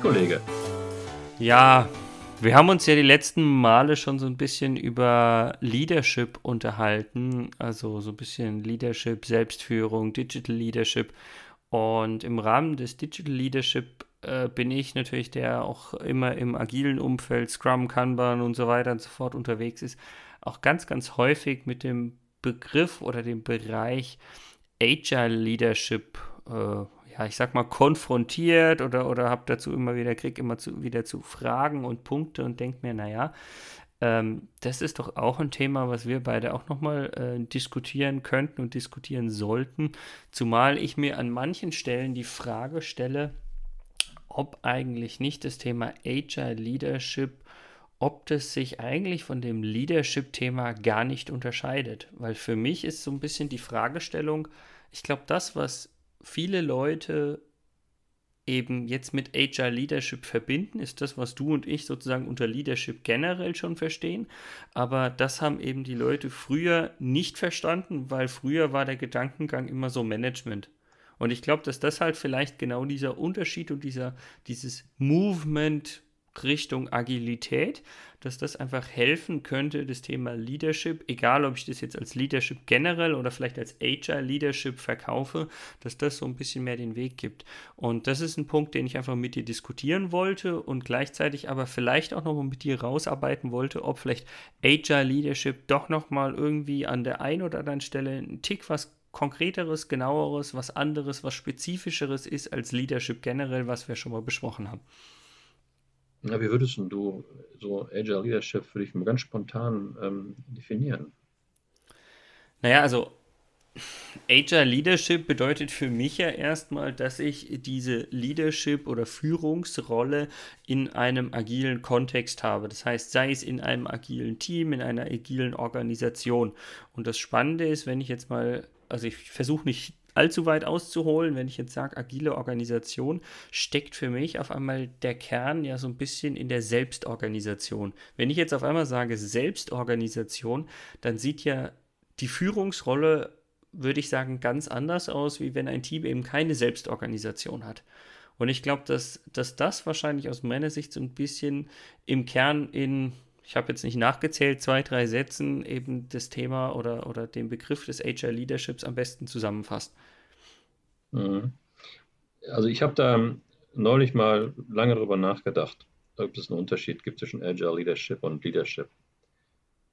Kollege. Ja, wir haben uns ja die letzten Male schon so ein bisschen über Leadership unterhalten, also so ein bisschen Leadership, Selbstführung, Digital Leadership. Und im Rahmen des Digital Leadership äh, bin ich natürlich, der auch immer im agilen Umfeld, Scrum, Kanban und so weiter und so fort unterwegs ist, auch ganz, ganz häufig mit dem Begriff oder dem Bereich Agile Leadership äh, ja, ich sag mal, konfrontiert oder, oder habe dazu immer wieder, krieg immer zu, wieder zu Fragen und Punkte und denke mir, naja, ähm, das ist doch auch ein Thema, was wir beide auch nochmal äh, diskutieren könnten und diskutieren sollten. Zumal ich mir an manchen Stellen die Frage stelle, ob eigentlich nicht das Thema Agile Leadership, ob das sich eigentlich von dem Leadership-Thema gar nicht unterscheidet. Weil für mich ist so ein bisschen die Fragestellung, ich glaube, das, was viele Leute eben jetzt mit Agile Leadership verbinden, ist das, was du und ich sozusagen unter Leadership generell schon verstehen. Aber das haben eben die Leute früher nicht verstanden, weil früher war der Gedankengang immer so Management. Und ich glaube, dass das halt vielleicht genau dieser Unterschied und dieser, dieses Movement Richtung Agilität, dass das einfach helfen könnte, das Thema Leadership, egal ob ich das jetzt als Leadership generell oder vielleicht als Agile Leadership verkaufe, dass das so ein bisschen mehr den Weg gibt. Und das ist ein Punkt, den ich einfach mit dir diskutieren wollte und gleichzeitig aber vielleicht auch nochmal mit dir rausarbeiten wollte, ob vielleicht Agile Leadership doch nochmal irgendwie an der einen oder anderen Stelle ein Tick was konkreteres, genaueres, was anderes, was spezifischeres ist als Leadership generell, was wir schon mal besprochen haben. Ja, wie würdest du so Agile Leadership für dich mal ganz spontan ähm, definieren? Naja, also Agile Leadership bedeutet für mich ja erstmal, dass ich diese Leadership oder Führungsrolle in einem agilen Kontext habe. Das heißt, sei es in einem agilen Team, in einer agilen Organisation. Und das Spannende ist, wenn ich jetzt mal, also ich versuche nicht allzu weit auszuholen, wenn ich jetzt sage, agile Organisation, steckt für mich auf einmal der Kern ja so ein bisschen in der Selbstorganisation. Wenn ich jetzt auf einmal sage Selbstorganisation, dann sieht ja die Führungsrolle, würde ich sagen, ganz anders aus, wie wenn ein Team eben keine Selbstorganisation hat. Und ich glaube, dass, dass das wahrscheinlich aus meiner Sicht so ein bisschen im Kern in ich habe jetzt nicht nachgezählt, zwei, drei Sätzen eben das Thema oder, oder den Begriff des HR Leaderships am besten zusammenfasst. Mhm. Also ich habe da neulich mal lange darüber nachgedacht, ob es einen Unterschied gibt zwischen Agile Leadership und Leadership.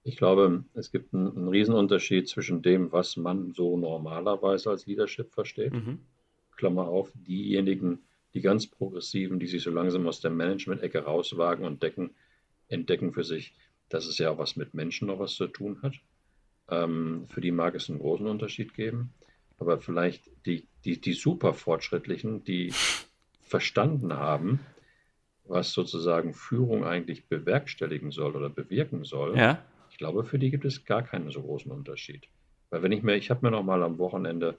Ich glaube, es gibt einen, einen Riesenunterschied zwischen dem, was man so normalerweise als Leadership versteht. Mhm. Klammer auf, diejenigen, die ganz progressiven, die sich so langsam aus der Management-Ecke rauswagen und decken, entdecken für sich, dass es ja auch was mit Menschen noch was zu tun hat. Ähm, für die mag es einen großen Unterschied geben. Aber vielleicht die, die, die super Fortschrittlichen, die verstanden haben, was sozusagen Führung eigentlich bewerkstelligen soll oder bewirken soll, ja. ich glaube, für die gibt es gar keinen so großen Unterschied. Weil wenn ich mir, ich habe mir noch mal am Wochenende,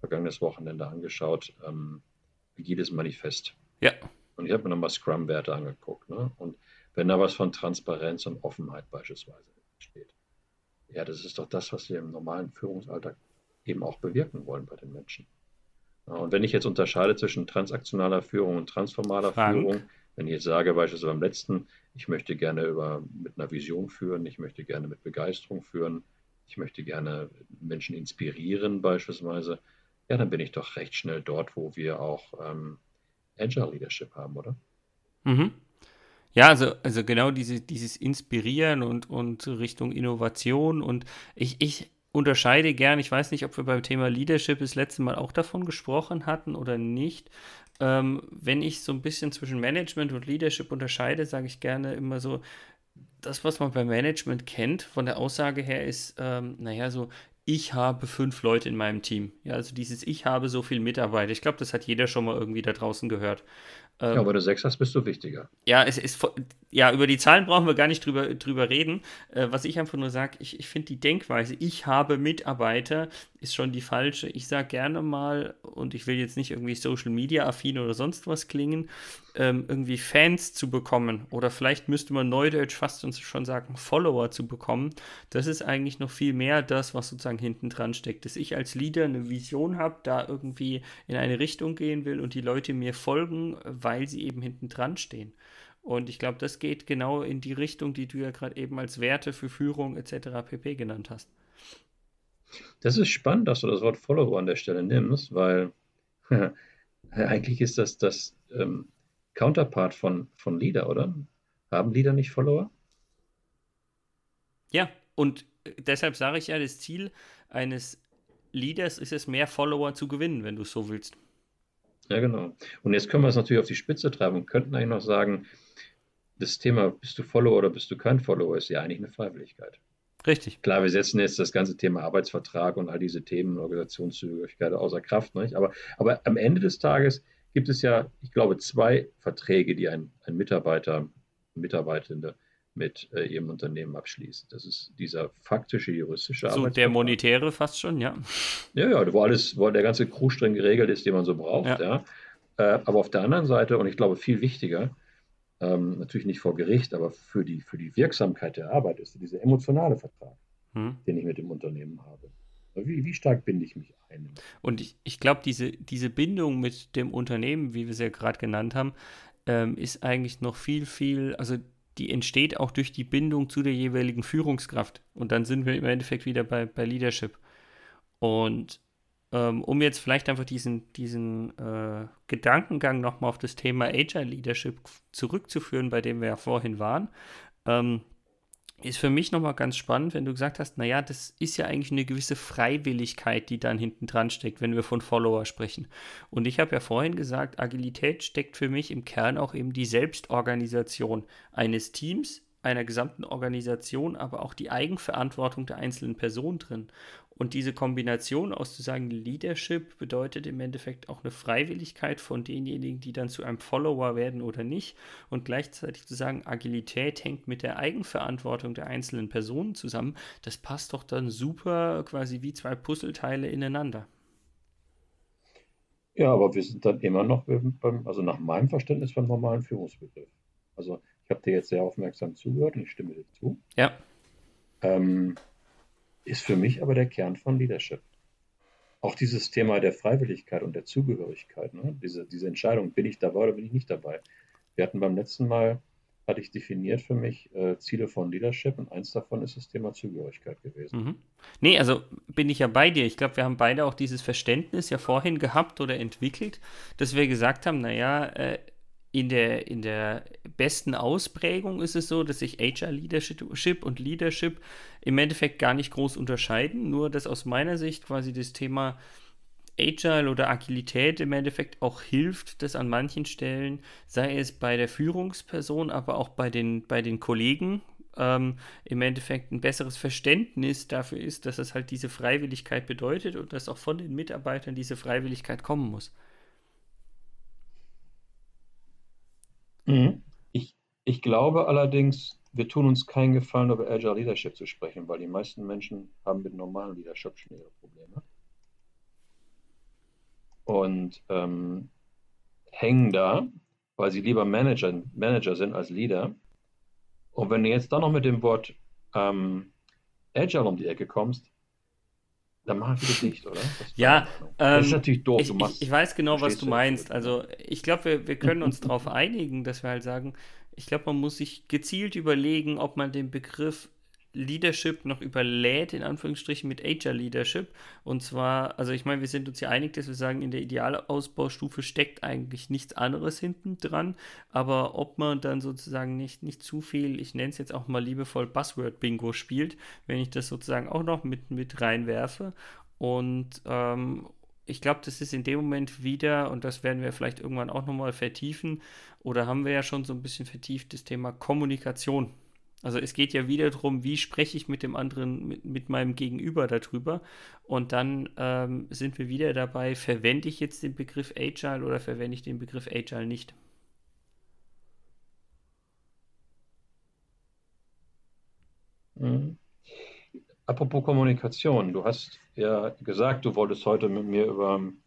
vergangenes Wochenende angeschaut, ähm, Agiles Manifest. Ja. Und ich habe mir nochmal Scrum-Werte angeguckt. Ne? Und wenn da was von Transparenz und Offenheit beispielsweise steht. Ja, das ist doch das, was wir im normalen Führungsalltag eben auch bewirken wollen bei den Menschen. Ja, und wenn ich jetzt unterscheide zwischen transaktionaler Führung und transformaler Frank. Führung, wenn ich jetzt sage, beispielsweise beim letzten, ich möchte gerne über, mit einer Vision führen, ich möchte gerne mit Begeisterung führen, ich möchte gerne Menschen inspirieren beispielsweise, ja, dann bin ich doch recht schnell dort, wo wir auch ähm, Agile Leadership haben, oder? Mhm. Ja, also, also genau diese, dieses Inspirieren und, und Richtung Innovation und ich, ich unterscheide gern, ich weiß nicht, ob wir beim Thema Leadership das letzte Mal auch davon gesprochen hatten oder nicht. Ähm, wenn ich so ein bisschen zwischen Management und Leadership unterscheide, sage ich gerne immer so, das, was man beim Management kennt, von der Aussage her ist, ähm, naja, so, ich habe fünf Leute in meinem Team. Ja, also dieses Ich habe so viele Mitarbeiter. Ich glaube, das hat jeder schon mal irgendwie da draußen gehört. Ähm, ja, aber du sechs hast, bist du wichtiger. Ja, es ist ja, über die Zahlen brauchen wir gar nicht drüber, drüber reden. Äh, was ich einfach nur sage, ich, ich finde die Denkweise, ich habe Mitarbeiter, ist schon die falsche. Ich sage gerne mal, und ich will jetzt nicht irgendwie Social Media affin oder sonst was klingen, ähm, irgendwie Fans zu bekommen oder vielleicht müsste man neudeutsch fast schon sagen, Follower zu bekommen. Das ist eigentlich noch viel mehr das, was sozusagen hinten dran steckt. Dass ich als Leader eine Vision habe, da irgendwie in eine Richtung gehen will und die Leute mir folgen, weil sie eben hinten dran stehen. Und ich glaube, das geht genau in die Richtung, die du ja gerade eben als Werte für Führung etc. pp. genannt hast. Das ist spannend, dass du das Wort Follower an der Stelle nimmst, weil eigentlich ist das das ähm, Counterpart von, von Leader, oder? Haben Leader nicht Follower? Ja, und deshalb sage ich ja, das Ziel eines Leaders ist es, mehr Follower zu gewinnen, wenn du es so willst. Ja, genau. Und jetzt können wir es natürlich auf die Spitze treiben und könnten eigentlich noch sagen, das Thema, bist du Follower oder bist du kein Follower, ist ja eigentlich eine Freiwilligkeit. Richtig. Klar, wir setzen jetzt das ganze Thema Arbeitsvertrag und all diese Themen, Organisationszugehörigkeit außer Kraft. Nicht? Aber, aber am Ende des Tages gibt es ja, ich glaube, zwei Verträge, die ein, ein Mitarbeiter, Mitarbeitende mit äh, ihrem Unternehmen abschließt. Das ist dieser faktische juristische So der monetäre fast schon, ja. Ja, ja, wo alles, wo der ganze Crew streng geregelt ist, den man so braucht, ja. ja. Äh, aber auf der anderen Seite, und ich glaube viel wichtiger, ähm, natürlich nicht vor Gericht, aber für die, für die Wirksamkeit der Arbeit ist dieser emotionale Vertrag, hm. den ich mit dem Unternehmen habe. Wie, wie stark binde ich mich ein? Und ich, ich glaube, diese, diese Bindung mit dem Unternehmen, wie wir es ja gerade genannt haben, ähm, ist eigentlich noch viel, viel, also die entsteht auch durch die Bindung zu der jeweiligen Führungskraft. Und dann sind wir im Endeffekt wieder bei, bei Leadership. Und ähm, um jetzt vielleicht einfach diesen, diesen äh, Gedankengang nochmal auf das Thema Agile Leadership zurückzuführen, bei dem wir ja vorhin waren, ähm, ist für mich nochmal ganz spannend, wenn du gesagt hast, naja, das ist ja eigentlich eine gewisse Freiwilligkeit, die dann hinten dran steckt, wenn wir von Follower sprechen. Und ich habe ja vorhin gesagt, Agilität steckt für mich im Kern auch eben die Selbstorganisation eines Teams, einer gesamten Organisation, aber auch die Eigenverantwortung der einzelnen Personen drin. Und diese Kombination aus zu sagen, Leadership bedeutet im Endeffekt auch eine Freiwilligkeit von denjenigen, die dann zu einem Follower werden oder nicht. Und gleichzeitig zu sagen, Agilität hängt mit der Eigenverantwortung der einzelnen Personen zusammen. Das passt doch dann super quasi wie zwei Puzzleteile ineinander. Ja, aber wir sind dann immer noch beim, also nach meinem Verständnis beim normalen Führungsbegriff. Also ich habe dir jetzt sehr aufmerksam zugehört und ich stimme dir zu. Ja. Ähm, ist für mich aber der Kern von Leadership. Auch dieses Thema der Freiwilligkeit und der Zugehörigkeit, ne? diese, diese Entscheidung, bin ich dabei oder bin ich nicht dabei. Wir hatten beim letzten Mal, hatte ich definiert für mich äh, Ziele von Leadership und eins davon ist das Thema Zugehörigkeit gewesen. Mhm. Nee, also bin ich ja bei dir. Ich glaube, wir haben beide auch dieses Verständnis ja vorhin gehabt oder entwickelt, dass wir gesagt haben, naja, äh, in der, in der besten Ausprägung ist es so, dass sich HR Leadership und Leadership im Endeffekt gar nicht groß unterscheiden, nur dass aus meiner Sicht quasi das Thema Agile oder Agilität im Endeffekt auch hilft, dass an manchen Stellen, sei es bei der Führungsperson, aber auch bei den, bei den Kollegen, ähm, im Endeffekt ein besseres Verständnis dafür ist, dass es halt diese Freiwilligkeit bedeutet und dass auch von den Mitarbeitern diese Freiwilligkeit kommen muss. Mhm. Ich, ich glaube allerdings, wir tun uns keinen Gefallen, über Agile Leadership zu sprechen, weil die meisten Menschen haben mit normalen Leadership schon ihre Probleme. Und ähm, hängen da, weil sie lieber Manager, Manager sind als Leader. Und wenn du jetzt dann noch mit dem Wort ähm, Agile um die Ecke kommst, dann machen wir das nicht, oder? Das ja, ähm, das ist natürlich doof. Ich, ich, ich weiß genau, was du meinst. Also ich glaube, wir, wir können uns darauf einigen, dass wir halt sagen, ich glaube, man muss sich gezielt überlegen, ob man den Begriff Leadership noch überlädt, in Anführungsstrichen, mit Agile Leadership. Und zwar, also ich meine, wir sind uns ja einig, dass wir sagen, in der Idealausbaustufe steckt eigentlich nichts anderes hinten dran. Aber ob man dann sozusagen nicht, nicht zu viel, ich nenne es jetzt auch mal liebevoll Buzzword-Bingo spielt, wenn ich das sozusagen auch noch mit, mit reinwerfe. Und ähm, ich glaube, das ist in dem Moment wieder, und das werden wir vielleicht irgendwann auch nochmal vertiefen, oder haben wir ja schon so ein bisschen vertieft, das Thema Kommunikation. Also es geht ja wieder darum, wie spreche ich mit dem anderen, mit, mit meinem Gegenüber darüber. Und dann ähm, sind wir wieder dabei, verwende ich jetzt den Begriff Agile oder verwende ich den Begriff Agile nicht? Mhm. Apropos Kommunikation, du hast ja gesagt, du wolltest heute mit mir über ähm,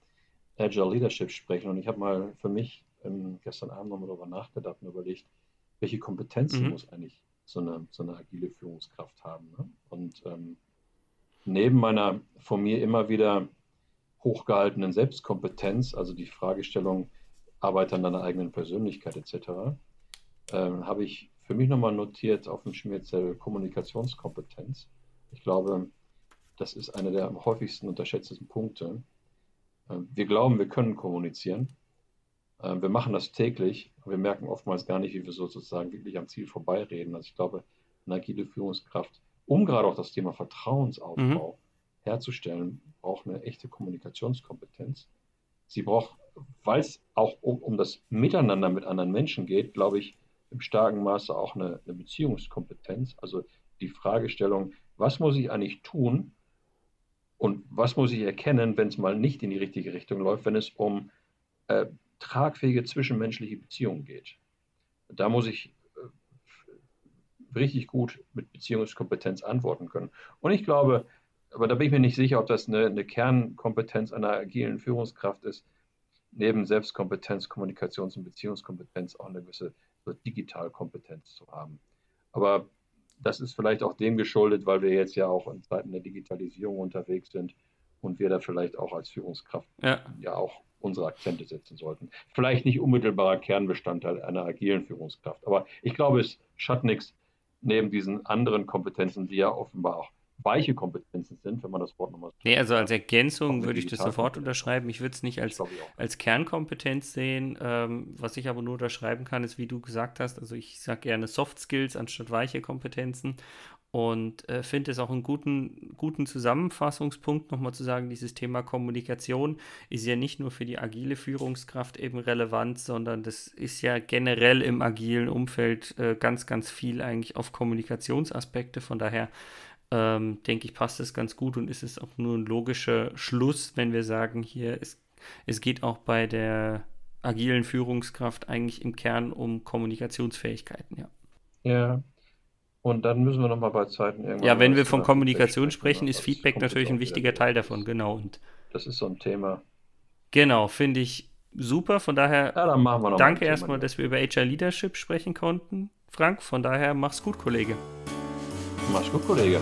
Agile Leadership sprechen. Und ich habe mal für mich ähm, gestern Abend nochmal darüber nachgedacht und überlegt, welche Kompetenzen mhm. muss eigentlich so eine, so eine agile Führungskraft haben. Ne? Und ähm, neben meiner von mir immer wieder hochgehaltenen Selbstkompetenz, also die Fragestellung, Arbeit an deiner eigenen Persönlichkeit etc., ähm, habe ich für mich nochmal notiert auf dem Schmierzettel Kommunikationskompetenz. Ich glaube, das ist einer der am häufigsten unterschätzten Punkte. Ähm, wir glauben, wir können kommunizieren. Ähm, wir machen das täglich, wir merken oftmals gar nicht, wie wir sozusagen wirklich am Ziel vorbeireden. Also ich glaube, eine agile Führungskraft, um gerade auch das Thema Vertrauensaufbau mhm. herzustellen, braucht eine echte Kommunikationskompetenz. Sie braucht, weil es auch um, um, das Miteinander mit anderen Menschen geht, glaube ich, im starken Maße auch eine, eine Beziehungskompetenz. Also die Fragestellung, was muss ich eigentlich tun und was muss ich erkennen, wenn es mal nicht in die richtige Richtung läuft, wenn es um äh, tragfähige zwischenmenschliche Beziehungen geht. Da muss ich äh, richtig gut mit Beziehungskompetenz antworten können. Und ich glaube, aber da bin ich mir nicht sicher, ob das eine, eine Kernkompetenz einer agilen Führungskraft ist, neben Selbstkompetenz, Kommunikations- und Beziehungskompetenz auch eine gewisse so Digitalkompetenz zu haben. Aber das ist vielleicht auch dem geschuldet, weil wir jetzt ja auch in Zeiten der Digitalisierung unterwegs sind und wir da vielleicht auch als Führungskraft ja, ja auch unsere Akzente setzen sollten. Vielleicht nicht unmittelbarer Kernbestandteil einer agilen Führungskraft, aber ich glaube, es schadet nichts neben diesen anderen Kompetenzen, die ja offenbar auch weiche Kompetenzen sind, wenn man das Wort nochmal. Nee, also als Ergänzung würde ich das sofort unterschreiben. Ich würde es nicht als, als Kernkompetenz sehen. Ähm, was ich aber nur unterschreiben kann, ist, wie du gesagt hast, also ich sage gerne Soft Skills anstatt weiche Kompetenzen. Und äh, finde es auch einen guten, guten Zusammenfassungspunkt, nochmal zu sagen, dieses Thema Kommunikation ist ja nicht nur für die agile Führungskraft eben relevant, sondern das ist ja generell im agilen Umfeld äh, ganz, ganz viel eigentlich auf Kommunikationsaspekte. Von daher ähm, denke ich, passt das ganz gut und ist es auch nur ein logischer Schluss, wenn wir sagen, hier, es, es geht auch bei der agilen Führungskraft eigentlich im Kern um Kommunikationsfähigkeiten, ja. Ja. Und dann müssen wir nochmal bei Zeiten irgendwann. Ja, wenn wir von Kommunikation sprechen, ist Feedback natürlich ein wichtiger Teil davon, genau. Und das ist so ein Thema. Genau, finde ich super. Von daher ja, danke erstmal, dass wir über HR Leadership sprechen konnten, Frank. Von daher mach's gut, Kollege. Mach's gut, Kollege.